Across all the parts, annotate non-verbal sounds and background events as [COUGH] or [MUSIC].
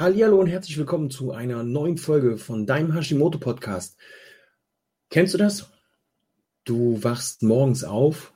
Hallo und herzlich willkommen zu einer neuen Folge von deinem Hashimoto Podcast. Kennst du das? Du wachst morgens auf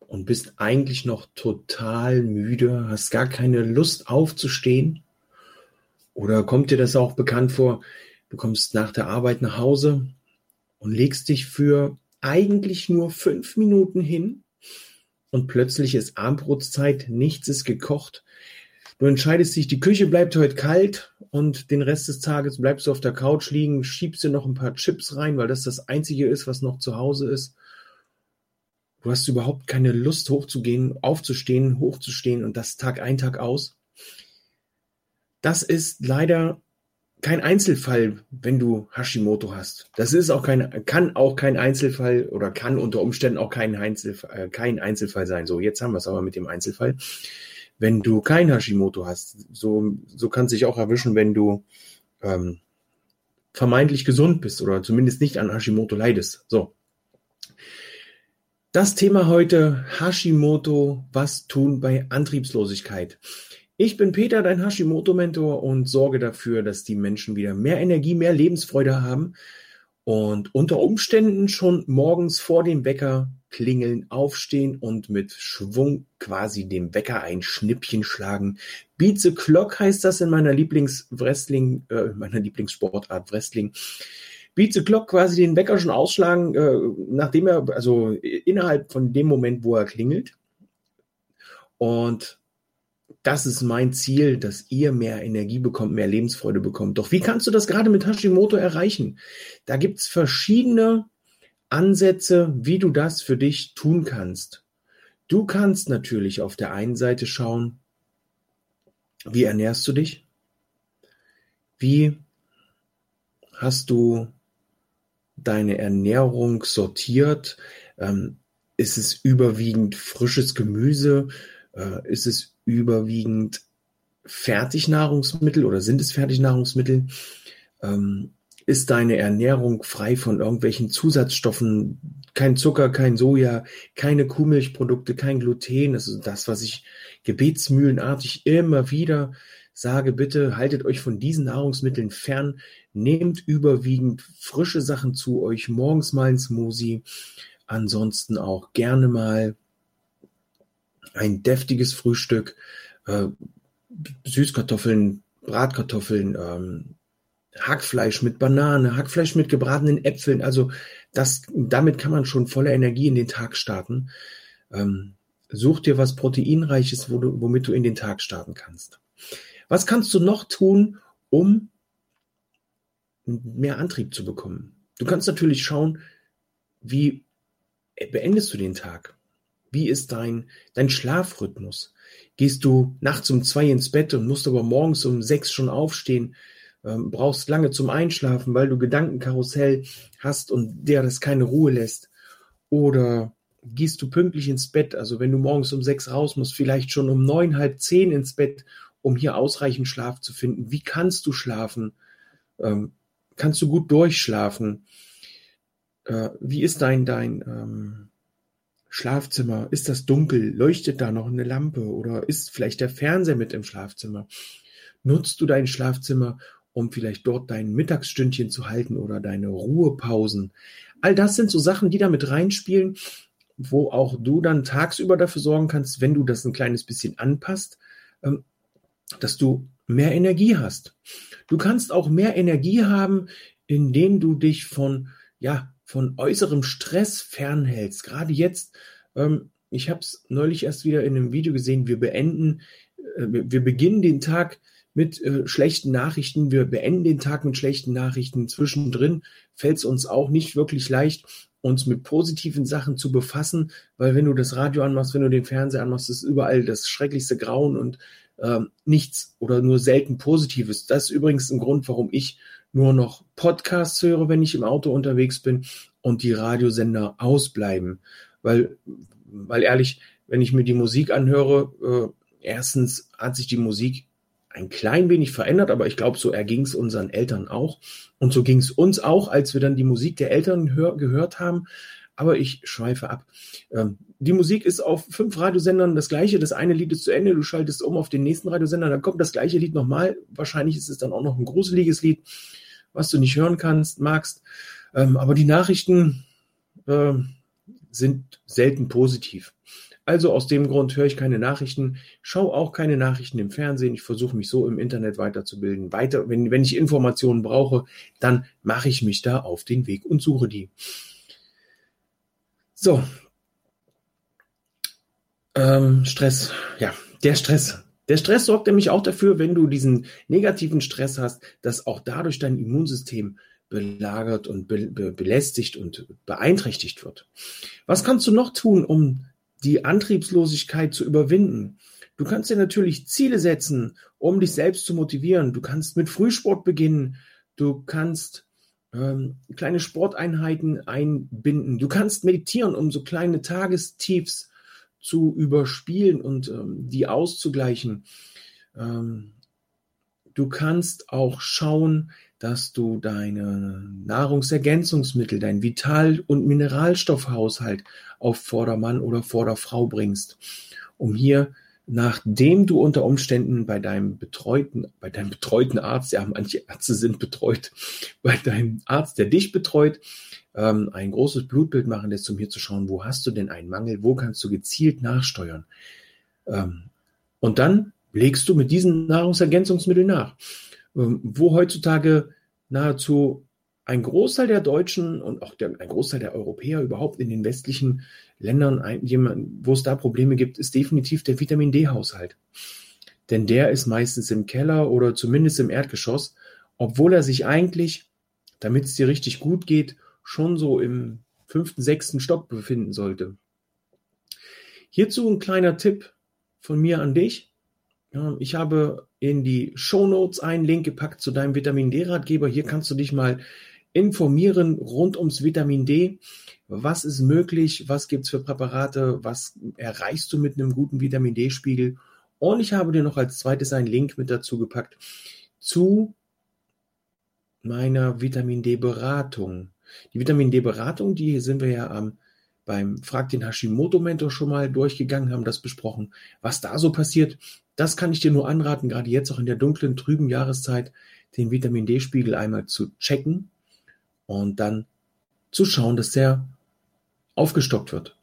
und bist eigentlich noch total müde, hast gar keine Lust aufzustehen? Oder kommt dir das auch bekannt vor? Du kommst nach der Arbeit nach Hause und legst dich für eigentlich nur fünf Minuten hin und plötzlich ist Abendbrotzeit, nichts ist gekocht, Du entscheidest dich, die Küche bleibt heute kalt und den Rest des Tages bleibst du auf der Couch liegen, schiebst dir noch ein paar Chips rein, weil das das Einzige ist, was noch zu Hause ist. Du hast überhaupt keine Lust hochzugehen, aufzustehen, hochzustehen und das Tag ein, Tag aus. Das ist leider kein Einzelfall, wenn du Hashimoto hast. Das ist auch kein, kann auch kein Einzelfall oder kann unter Umständen auch kein Einzelfall, äh, kein Einzelfall sein. So, jetzt haben wir es aber mit dem Einzelfall wenn du kein Hashimoto hast. So, so kann es sich auch erwischen, wenn du ähm, vermeintlich gesund bist oder zumindest nicht an Hashimoto leidest. So. Das Thema heute Hashimoto, was tun bei Antriebslosigkeit. Ich bin Peter, dein Hashimoto-Mentor und sorge dafür, dass die Menschen wieder mehr Energie, mehr Lebensfreude haben und unter Umständen schon morgens vor dem Wecker klingeln, aufstehen und mit Schwung quasi dem Wecker ein Schnippchen schlagen. Beat the Clock heißt das in meiner Lieblingswrestling, äh, meiner Lieblingssportart Wrestling. Beat the Clock quasi den Wecker schon ausschlagen, äh, nachdem er, also innerhalb von dem Moment, wo er klingelt. Und das ist mein Ziel, dass ihr mehr Energie bekommt, mehr Lebensfreude bekommt. Doch wie kannst du das gerade mit Hashimoto erreichen? Da gibt es verschiedene Ansätze, wie du das für dich tun kannst. Du kannst natürlich auf der einen Seite schauen, wie ernährst du dich? Wie hast du deine Ernährung sortiert? Ähm, ist es überwiegend frisches Gemüse? Äh, ist es überwiegend Fertignahrungsmittel oder sind es Fertignahrungsmittel? Ähm, ist deine Ernährung frei von irgendwelchen Zusatzstoffen? Kein Zucker, kein Soja, keine Kuhmilchprodukte, kein Gluten. Das ist das, was ich gebetsmühlenartig immer wieder sage. Bitte haltet euch von diesen Nahrungsmitteln fern. Nehmt überwiegend frische Sachen zu euch. Morgens mal ein Smoothie. Ansonsten auch gerne mal ein deftiges Frühstück, äh, Süßkartoffeln, Bratkartoffeln, ähm, Hackfleisch mit Banane, Hackfleisch mit gebratenen Äpfeln. Also das, damit kann man schon voller Energie in den Tag starten. Ähm, such dir was Proteinreiches, wo du, womit du in den Tag starten kannst. Was kannst du noch tun, um mehr Antrieb zu bekommen? Du kannst natürlich schauen, wie beendest du den Tag? Wie ist dein, dein Schlafrhythmus? Gehst du nachts um zwei ins Bett und musst aber morgens um sechs schon aufstehen, ähm, brauchst lange zum Einschlafen, weil du Gedankenkarussell hast und der das keine Ruhe lässt? Oder gehst du pünktlich ins Bett, also wenn du morgens um sechs raus musst, vielleicht schon um neun, halb zehn ins Bett, um hier ausreichend Schlaf zu finden? Wie kannst du schlafen? Ähm, kannst du gut durchschlafen? Äh, wie ist dein, dein, ähm, Schlafzimmer, ist das dunkel? Leuchtet da noch eine Lampe oder ist vielleicht der Fernseher mit im Schlafzimmer? Nutzt du dein Schlafzimmer, um vielleicht dort dein Mittagsstündchen zu halten oder deine Ruhepausen? All das sind so Sachen, die da mit reinspielen, wo auch du dann tagsüber dafür sorgen kannst, wenn du das ein kleines bisschen anpasst, ähm, dass du mehr Energie hast. Du kannst auch mehr Energie haben, indem du dich von, ja, von äußerem Stress fernhältst. Gerade jetzt, ähm, ich habe es neulich erst wieder in einem Video gesehen, wir beenden, äh, wir beginnen den Tag mit äh, schlechten Nachrichten, wir beenden den Tag mit schlechten Nachrichten. Zwischendrin fällt es uns auch nicht wirklich leicht, uns mit positiven Sachen zu befassen, weil wenn du das Radio anmachst, wenn du den Fernseher anmachst, ist überall das schrecklichste Grauen und äh, nichts oder nur selten Positives. Das ist übrigens ein Grund, warum ich nur noch Podcasts höre, wenn ich im Auto unterwegs bin und die Radiosender ausbleiben. Weil, weil ehrlich, wenn ich mir die Musik anhöre, äh, erstens hat sich die Musik ein klein wenig verändert, aber ich glaube, so erging es unseren Eltern auch. Und so ging es uns auch, als wir dann die Musik der Eltern hör gehört haben. Aber ich schweife ab. Ähm, die Musik ist auf fünf Radiosendern das gleiche. Das eine Lied ist zu Ende, du schaltest um auf den nächsten Radiosender, dann kommt das gleiche Lied nochmal. Wahrscheinlich ist es dann auch noch ein gruseliges Lied, was du nicht hören kannst, magst. Ähm, aber die Nachrichten äh, sind selten positiv. Also aus dem Grund höre ich keine Nachrichten, schaue auch keine Nachrichten im Fernsehen. Ich versuche mich so im Internet weiterzubilden. Weiter, wenn, wenn ich Informationen brauche, dann mache ich mich da auf den Weg und suche die. So. Ähm, Stress. Ja, der Stress. Der Stress sorgt nämlich auch dafür, wenn du diesen negativen Stress hast, dass auch dadurch dein Immunsystem belagert und be be belästigt und beeinträchtigt wird. Was kannst du noch tun, um die Antriebslosigkeit zu überwinden. Du kannst dir natürlich Ziele setzen, um dich selbst zu motivieren. Du kannst mit Frühsport beginnen. Du kannst ähm, kleine Sporteinheiten einbinden. Du kannst meditieren, um so kleine Tagestiefs zu überspielen und ähm, die auszugleichen. Ähm, du kannst auch schauen, dass du deine Nahrungsergänzungsmittel, dein Vital- und Mineralstoffhaushalt auf Vordermann oder Vorderfrau bringst, um hier nachdem du unter Umständen bei deinem betreuten, bei deinem betreuten Arzt, ja, manche Ärzte sind betreut, [LAUGHS] bei deinem Arzt, der dich betreut, ähm, ein großes Blutbild machen lässt, um hier zu schauen, wo hast du denn einen Mangel, wo kannst du gezielt nachsteuern. Ähm, und dann legst du mit diesen Nahrungsergänzungsmitteln nach. Ähm, wo heutzutage nahezu ein Großteil der Deutschen und auch der, ein Großteil der Europäer überhaupt in den westlichen Ländern, wo es da Probleme gibt, ist definitiv der Vitamin D-Haushalt. Denn der ist meistens im Keller oder zumindest im Erdgeschoss, obwohl er sich eigentlich, damit es dir richtig gut geht, schon so im fünften, sechsten Stock befinden sollte. Hierzu ein kleiner Tipp von mir an dich. Ich habe in die Show Notes einen Link gepackt zu deinem Vitamin D-Ratgeber. Hier kannst du dich mal informieren rund ums Vitamin D. Was ist möglich? Was gibt es für Präparate? Was erreichst du mit einem guten Vitamin D-Spiegel? Und ich habe dir noch als zweites einen Link mit dazu gepackt zu meiner Vitamin D-Beratung. Die Vitamin D-Beratung, die sind wir ja am beim Frag den Hashimoto-Mentor schon mal durchgegangen, haben das besprochen. Was da so passiert, das kann ich dir nur anraten, gerade jetzt auch in der dunklen, trüben Jahreszeit, den Vitamin D-Spiegel einmal zu checken und dann zu schauen, dass der aufgestockt wird.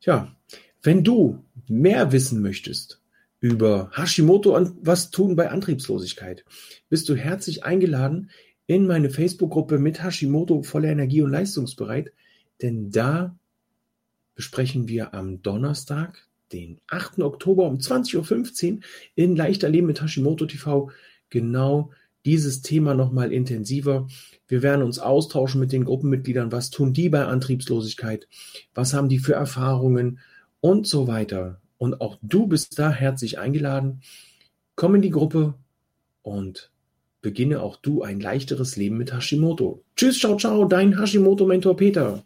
Tja, wenn du mehr wissen möchtest über Hashimoto und was tun bei Antriebslosigkeit, bist du herzlich eingeladen in meine Facebook-Gruppe mit Hashimoto voller Energie und leistungsbereit, denn da besprechen wir am Donnerstag, den 8. Oktober um 20.15 Uhr in Leichter Leben mit Hashimoto TV genau dieses Thema nochmal intensiver. Wir werden uns austauschen mit den Gruppenmitgliedern. Was tun die bei Antriebslosigkeit? Was haben die für Erfahrungen? Und so weiter. Und auch du bist da herzlich eingeladen. Komm in die Gruppe und beginne auch du ein leichteres Leben mit Hashimoto. Tschüss, ciao, ciao, dein Hashimoto-Mentor Peter.